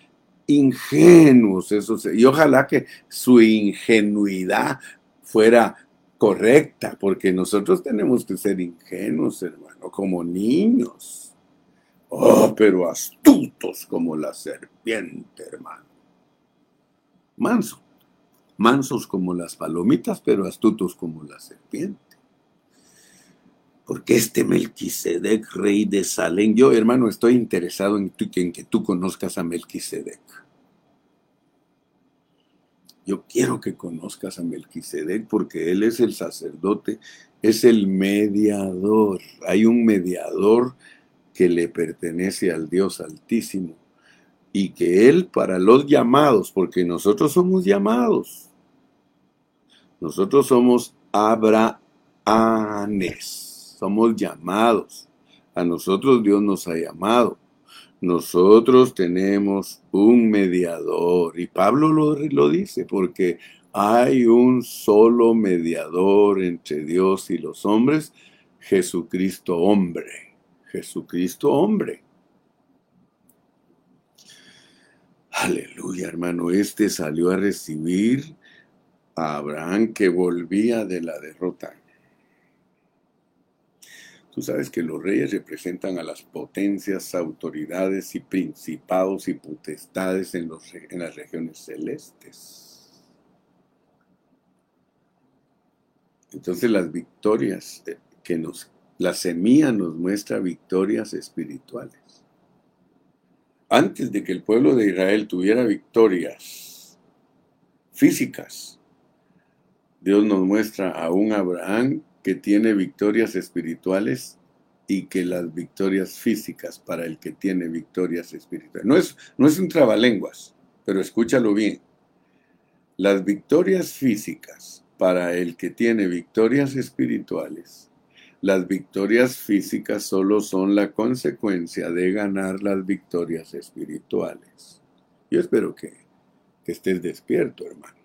ingenuos esos, y ojalá que su ingenuidad fuera correcta, porque nosotros tenemos que ser ingenuos, hermano, como niños. Oh, pero astutos como la serpiente, hermano. Manso. Mansos como las palomitas, pero astutos como la serpiente porque este Melquisedec, rey de Salem, yo hermano estoy interesado en, que tú conozcas a Melquisedec. Yo quiero que conozcas a Melquisedec porque él es el sacerdote, es el mediador. Hay un mediador que le pertenece al Dios Altísimo y que él para los llamados, porque nosotros somos llamados, nosotros somos Abrahanes somos llamados. A nosotros Dios nos ha llamado. Nosotros tenemos un mediador. Y Pablo lo, lo dice porque hay un solo mediador entre Dios y los hombres, Jesucristo hombre. Jesucristo hombre. Aleluya, hermano. Este salió a recibir a Abraham que volvía de la derrota. Sabes que los reyes representan a las potencias, autoridades y principados y potestades en, las regiones celestes. Entonces las victorias que nos, la semilla nos muestra victorias espirituales. Antes de que el pueblo de Israel tuviera victorias físicas, Dios nos muestra a un Abraham que tiene victorias espirituales y que las victorias físicas para el que tiene victorias espirituales. No es, no es un trabalenguas, pero escúchalo bien. Las victorias físicas para el que tiene victorias espirituales, las victorias físicas solo son la consecuencia de ganar las victorias espirituales. Yo espero que, que estés despierto, hermano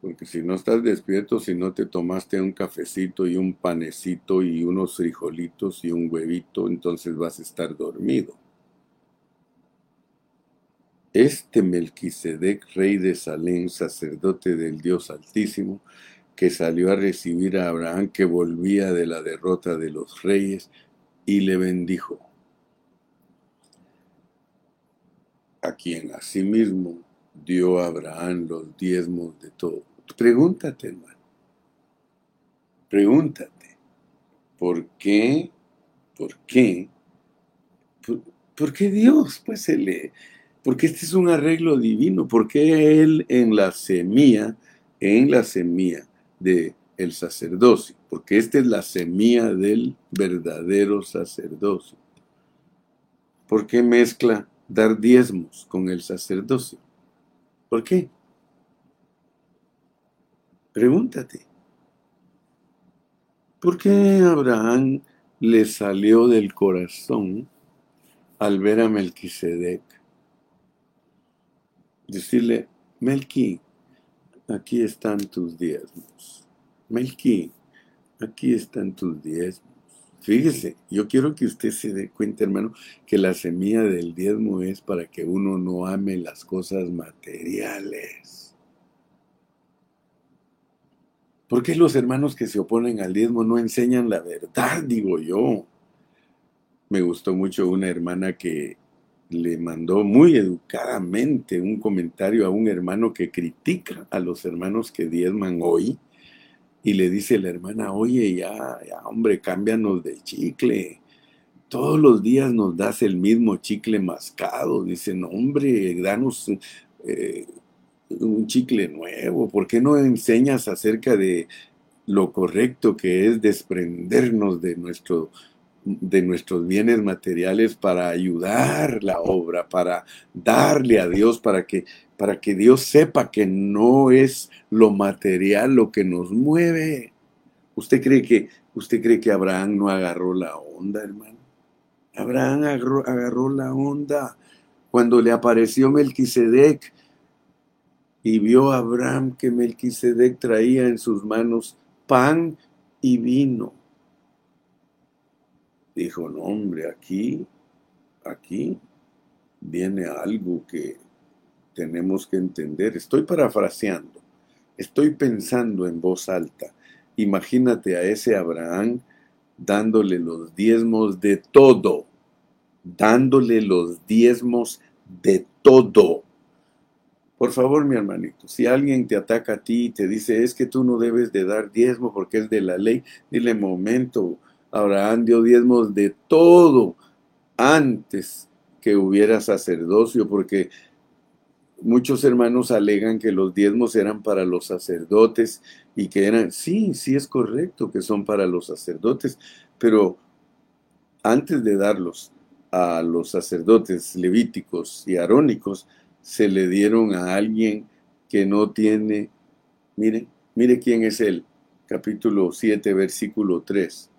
porque si no estás despierto, si no te tomaste un cafecito y un panecito y unos frijolitos y un huevito, entonces vas a estar dormido. Este Melquisedec, rey de Salem, sacerdote del Dios Altísimo, que salió a recibir a Abraham que volvía de la derrota de los reyes y le bendijo, a quien asimismo dio a Abraham los diezmos de todo. Pregúntate, hermano. Pregúntate. ¿Por qué? ¿Por qué? ¿Por, qué Dios? Pues se le. Porque este es un arreglo divino. ¿Por qué Él en la semilla, en la semilla de el sacerdocio? Porque esta es la semilla del verdadero sacerdocio. ¿Por qué mezcla dar diezmos con el sacerdocio? ¿Por qué? Pregúntate, ¿por qué Abraham le salió del corazón al ver a Melquisedec? Decirle, Melqui, aquí están tus diezmos. Melqui, aquí están tus diezmos. Fíjese, yo quiero que usted se dé cuenta, hermano, que la semilla del diezmo es para que uno no ame las cosas materiales. ¿Por qué los hermanos que se oponen al diezmo no enseñan la verdad? Digo yo. Me gustó mucho una hermana que le mandó muy educadamente un comentario a un hermano que critica a los hermanos que diezman hoy. Y le dice la hermana, oye, ya, ya hombre, cámbianos de chicle. Todos los días nos das el mismo chicle mascado. Dicen, hombre, danos eh, un chicle nuevo? ¿Por qué no enseñas acerca de lo correcto que es desprendernos de, nuestro, de nuestros bienes materiales para ayudar la obra, para darle a Dios, para que, para que Dios sepa que no es lo material lo que nos mueve? ¿Usted cree que, usted cree que Abraham no agarró la onda, hermano? Abraham agarró, la onda cuando le apareció Melquisedec y vio a Abraham que Melquisedec traía en sus manos pan y vino. Dijo, no hombre, aquí, aquí viene algo que tenemos que entender. Estoy parafraseando, estoy pensando en voz alta. Imagínate a ese Abraham dándole los diezmos de todo, dándole los diezmos de todo por favor, mi hermanito, si alguien te ataca a ti y te dice, es que tú no debes de dar diezmo porque es de la ley, dile, momento, Abraham dio diezmos de todo antes que hubiera sacerdocio, porque muchos hermanos alegan que los diezmos eran para los sacerdotes y que eran, sí, sí es correcto que son para los sacerdotes, pero antes de darlos a los sacerdotes levíticos y arónicos, se le dieron a alguien que no tiene, mire, mire quién es él, capítulo 7, versículo 3.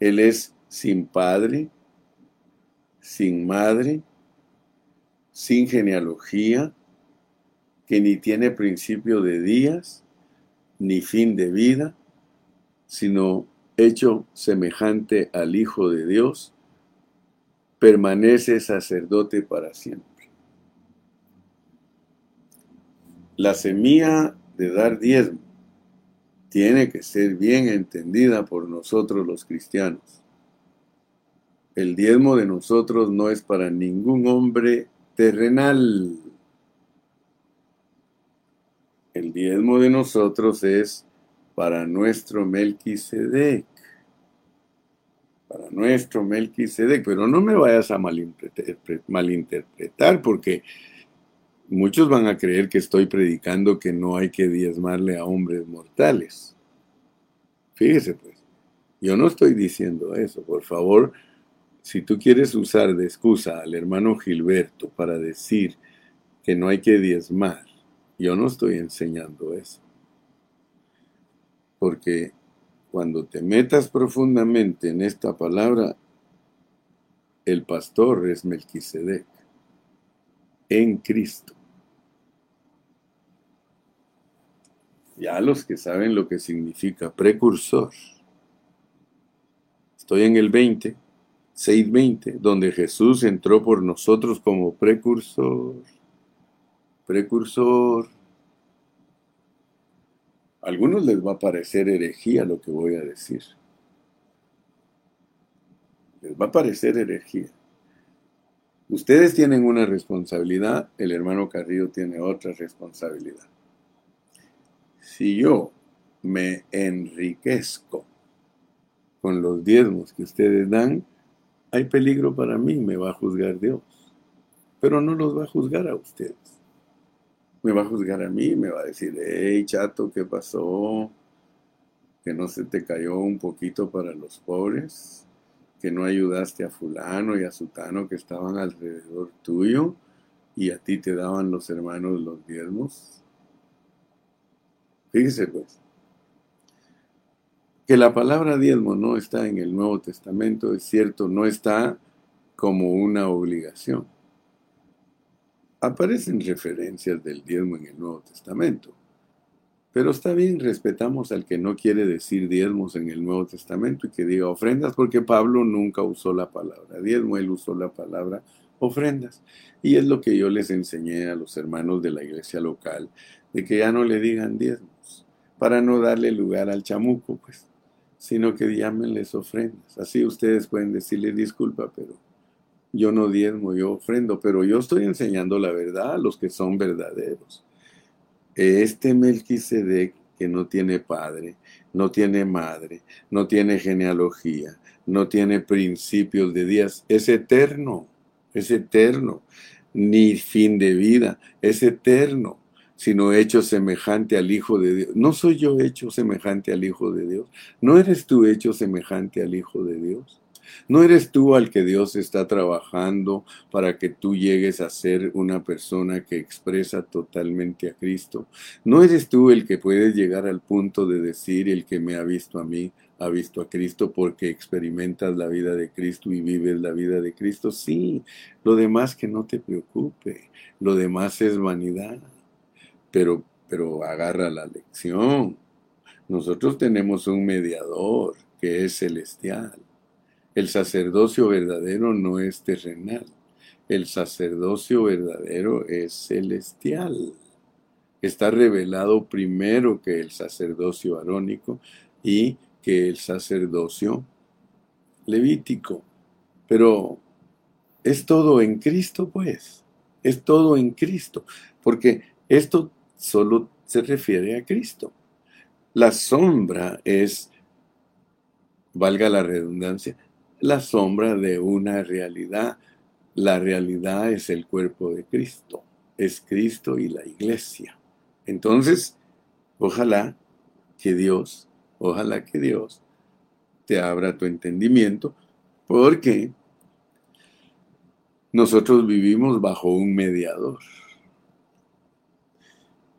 Él es sin padre, sin madre, sin genealogía, que ni tiene principio de días, ni fin de vida, sino hecho semejante al Hijo de Dios, permanece sacerdote para siempre. La semilla de dar diezmo tiene que ser bien entendida por nosotros los cristianos. El diezmo de nosotros no es para ningún hombre terrenal. El diezmo de nosotros es para nuestro Melquisedec. Para nuestro Melquisedec. Pero no me vayas a malinterpretar porque muchos van a creer que estoy predicando que no hay que diezmarle a hombres mortales. Fíjese pues, yo no estoy diciendo eso. Por favor, si tú quieres usar de excusa al hermano Gilberto para decir que no hay que diezmar, yo no estoy enseñando eso. Porque cuando te metas profundamente en esta palabra, el pastor es Melquisedec en Cristo. Ya los que saben lo que significa precursor. Estoy en el 20 6.20, donde Jesús entró por nosotros como precursor. Precursor. A algunos les va a parecer herejía lo que voy a decir. Les va a parecer herejía. Ustedes tienen una responsabilidad, el hermano Carrillo tiene otra responsabilidad. Si yo me enriquezco con los diezmos que ustedes dan, hay peligro para mí, me va a juzgar Dios. Pero no los va a juzgar a ustedes. Me va a juzgar a mí, me va a decir, hey chato, ¿qué pasó? Que no se te cayó un poquito para los pobres, que no ayudaste a fulano y a sutano que estaban alrededor tuyo y a ti te daban los hermanos los diezmos. Fíjese pues, que la palabra diezmo no está en el Nuevo Testamento, es cierto, no está como una obligación. Aparecen referencias del diezmo en el Nuevo Testamento, pero está bien, respetamos al que no quiere decir diezmos en el Nuevo Testamento y que diga ofrendas, porque Pablo nunca usó la palabra diezmo, él usó la palabra ofrendas. Y es lo que yo les enseñé a los hermanos de la iglesia local, de que ya no le digan diezmos, para no darle lugar al chamuco, pues sino que llámenles ofrendas. Así ustedes pueden decirle disculpa, pero yo no diezmo, yo ofrendo, pero yo estoy enseñando la verdad a los que son verdaderos. Este Melquisedec que no tiene padre, no tiene madre, no tiene genealogía, no tiene principios de días, es eterno, es eterno, ni fin de vida, es eterno sino hecho semejante al Hijo de Dios. ¿No soy yo hecho semejante al Hijo de Dios? ¿No eres tú hecho semejante al Hijo de Dios? ¿No eres tú al que Dios está trabajando para que tú llegues a ser una persona que expresa totalmente a Cristo? ¿No eres tú el que puedes llegar al punto de decir, el que me ha visto a mí, ha visto a Cristo porque experimentas la vida de Cristo y vives la vida de Cristo? Sí, lo demás que no te preocupe, lo demás es vanidad pero, pero agarra la lección. Nosotros tenemos un mediador que es celestial. El sacerdocio verdadero no es terrenal. El sacerdocio verdadero es celestial. Está revelado primero que el sacerdocio arónico y que el sacerdocio levítico. Pero es todo en Cristo, pues. Es todo en Cristo. Porque esto solo se refiere a Cristo. La sombra es, valga la redundancia, la sombra de una realidad. La realidad es el cuerpo de Cristo, es Cristo y la iglesia. Entonces, ojalá que Dios, ojalá que Dios te abra tu entendimiento, porque nosotros vivimos bajo un mediador.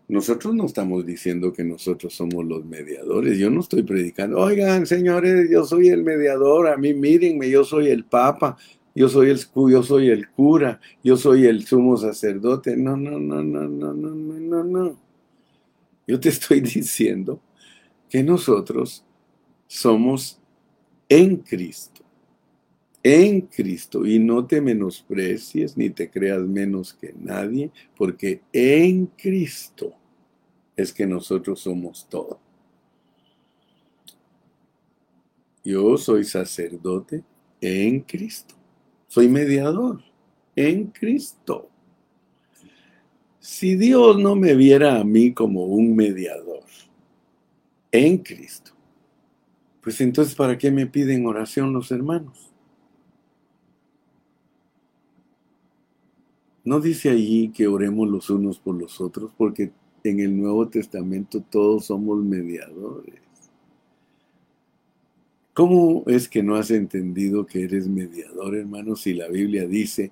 Nosotros no estamos diciendo que nosotros somos los mediadores. Yo no estoy predicando, oigan, señores, yo soy el mediador, a mí mírenme, yo soy el papa, yo soy el, yo soy el cura, yo soy el sumo sacerdote. No, no, no, no, no, no, no, no. Yo te estoy diciendo que nosotros somos en Cristo. En Cristo. Y no te menosprecies ni te creas menos que nadie, porque en Cristo es que nosotros somos todo. Yo soy sacerdote en Cristo. Soy mediador en Cristo. Si Dios no me viera a mí como un mediador en Cristo, pues entonces ¿para qué me piden oración los hermanos? No dice allí que oremos los unos por los otros, porque en el Nuevo Testamento todos somos mediadores. ¿Cómo es que no has entendido que eres mediador, hermano, si la Biblia dice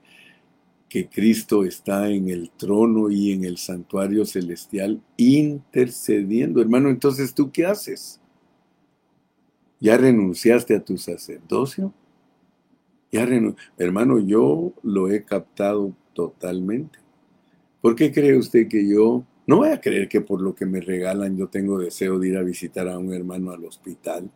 que Cristo está en el trono y en el santuario celestial intercediendo? Hermano, entonces tú qué haces? ¿Ya renunciaste a tu sacerdocio? ¿Ya Hermano, yo lo he captado totalmente. ¿Por qué cree usted que yo no voy a creer que por lo que me regalan yo tengo deseo de ir a visitar a un hermano al hospital?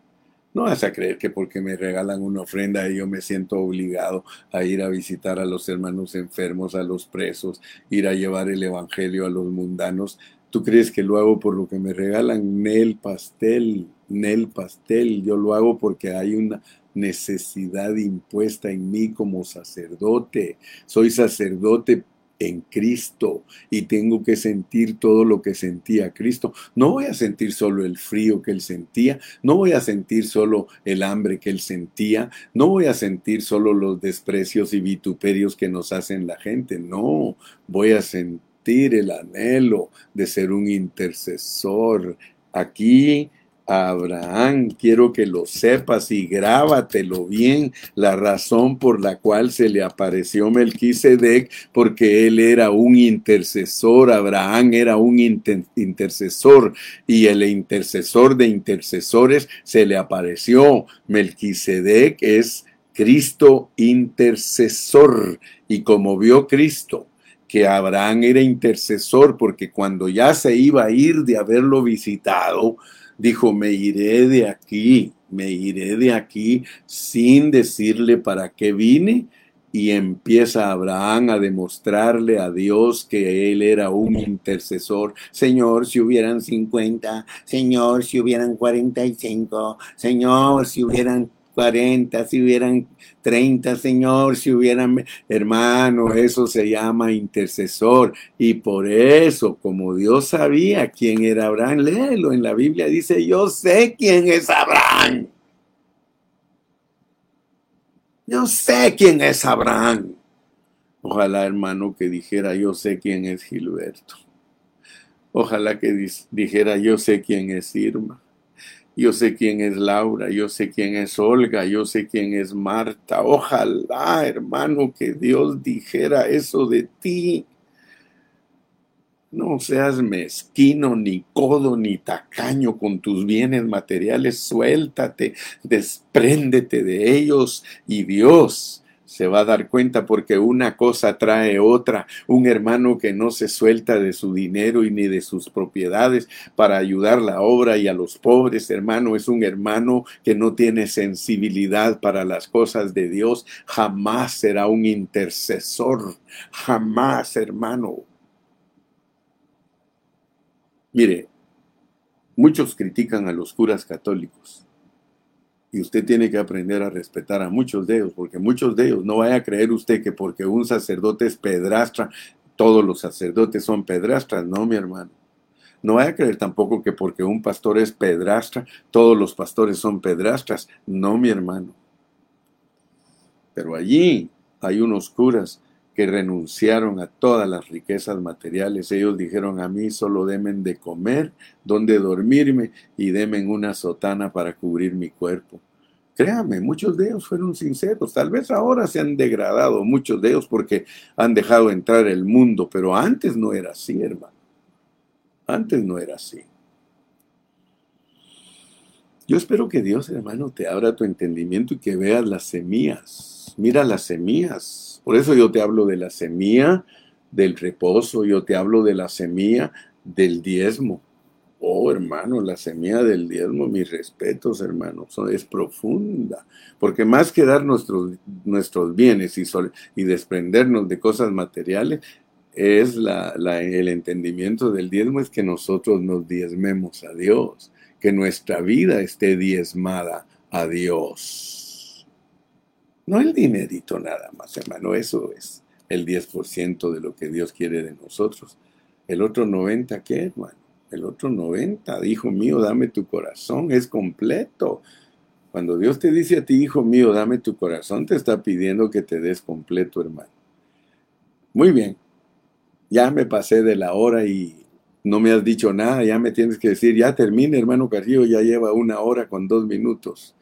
No vas a creer que porque me regalan una ofrenda yo me siento obligado a ir a visitar a los hermanos enfermos, a los presos, ir a llevar el evangelio a los mundanos. ¿Tú crees que lo hago por lo que me regalan? Nel pastel, Nel pastel. Yo lo hago porque hay una necesidad impuesta en mí como sacerdote. Soy sacerdote en Cristo y tengo que sentir todo lo que sentía Cristo. No voy a sentir solo el frío que él sentía, no voy a sentir solo el hambre que él sentía, no voy a sentir solo los desprecios y vituperios que nos hacen la gente, no, voy a sentir el anhelo de ser un intercesor. Aquí Abraham. Quiero que lo sepas y grábatelo bien, la razón por la cual se le apareció Melquisedec, porque él era un intercesor, Abraham era un intercesor y el intercesor de intercesores se le apareció. Melquisedec es Cristo intercesor y como vio Cristo que Abraham era intercesor porque cuando ya se iba a ir de haberlo visitado, dijo, me iré de aquí, me iré de aquí sin decirle para qué vine. Y empieza Abraham a demostrarle a Dios que él era un intercesor. Señor, si hubieran 50, Señor, si hubieran 45, Señor, si hubieran 40, si hubieran 30, Señor, si hubieran, hermano, eso se llama intercesor. Y por eso, como Dios sabía quién era Abraham, léelo en la Biblia, dice, yo sé quién es Abraham. Yo sé quién es Abraham. Ojalá, hermano, que dijera, yo sé quién es Gilberto. Ojalá que dijera, yo sé quién es Irma. Yo sé quién es Laura, yo sé quién es Olga, yo sé quién es Marta. Ojalá, hermano, que Dios dijera eso de ti. No seas mezquino, ni codo, ni tacaño con tus bienes materiales. Suéltate, despréndete de ellos y Dios se va a dar cuenta porque una cosa trae otra. Un hermano que no se suelta de su dinero y ni de sus propiedades para ayudar la obra y a los pobres, hermano, es un hermano que no tiene sensibilidad para las cosas de Dios. Jamás será un intercesor. Jamás, hermano. Mire, muchos critican a los curas católicos y usted tiene que aprender a respetar a muchos de ellos, porque muchos de ellos, no vaya a creer usted que porque un sacerdote es pedrastra, todos los sacerdotes son pedrastras, no, mi hermano. No vaya a creer tampoco que porque un pastor es pedrastra, todos los pastores son pedrastras, no, mi hermano. Pero allí hay unos curas que renunciaron a todas las riquezas materiales. Ellos dijeron a mí solo demen de comer, donde dormirme y demen una sotana para cubrir mi cuerpo. Créame, muchos de ellos fueron sinceros. Tal vez ahora se han degradado muchos de ellos porque han dejado entrar el mundo, pero antes no era así, hermano. Antes no era así. Yo espero que Dios, hermano, te abra tu entendimiento y que veas las semillas. Mira las semillas por eso yo te hablo de la semilla del reposo, yo te hablo de la semilla del diezmo. Oh, hermano, la semilla del diezmo, mis respetos, hermano, es profunda. Porque más que dar nuestros, nuestros bienes y, desprendernos de cosas materiales, es la, el entendimiento del diezmo, es que nosotros nos diezmemos a Dios, que nuestra vida esté diezmada a Dios. No el dinerito nada más, hermano, eso es el 10% de lo que Dios quiere de nosotros. El otro 90, ¿qué, hermano? El otro 90, hijo mío, dame tu corazón, es completo. Cuando Dios te dice a ti, hijo mío, dame tu corazón, te está pidiendo que te des completo, hermano. Muy bien, ya me pasé de la hora y no me has dicho nada, ya me tienes que decir, ya termine, hermano Carrillo, ya lleva una hora con dos minutos.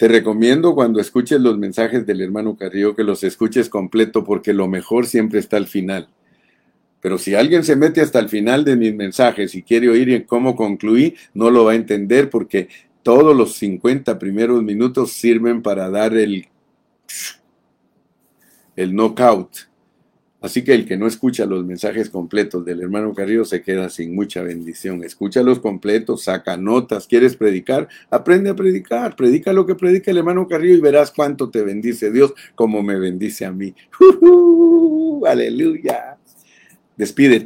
Te recomiendo cuando escuches los mensajes del hermano Carrillo que los escuches completo porque lo mejor siempre está al final. Pero si alguien se mete hasta el final de mis mensajes y quiere oír cómo concluí, no lo va a entender porque todos los 50 primeros minutos sirven para dar el, el knockout. Así que el que no escucha los mensajes completos del hermano Carrillo se queda sin mucha bendición. Escúchalos completos, saca notas. ¿Quieres predicar? Aprende a predicar. Predica lo que predica el hermano Carrillo y verás cuánto te bendice Dios como me bendice a mí. ¡Aleluya! Despídete.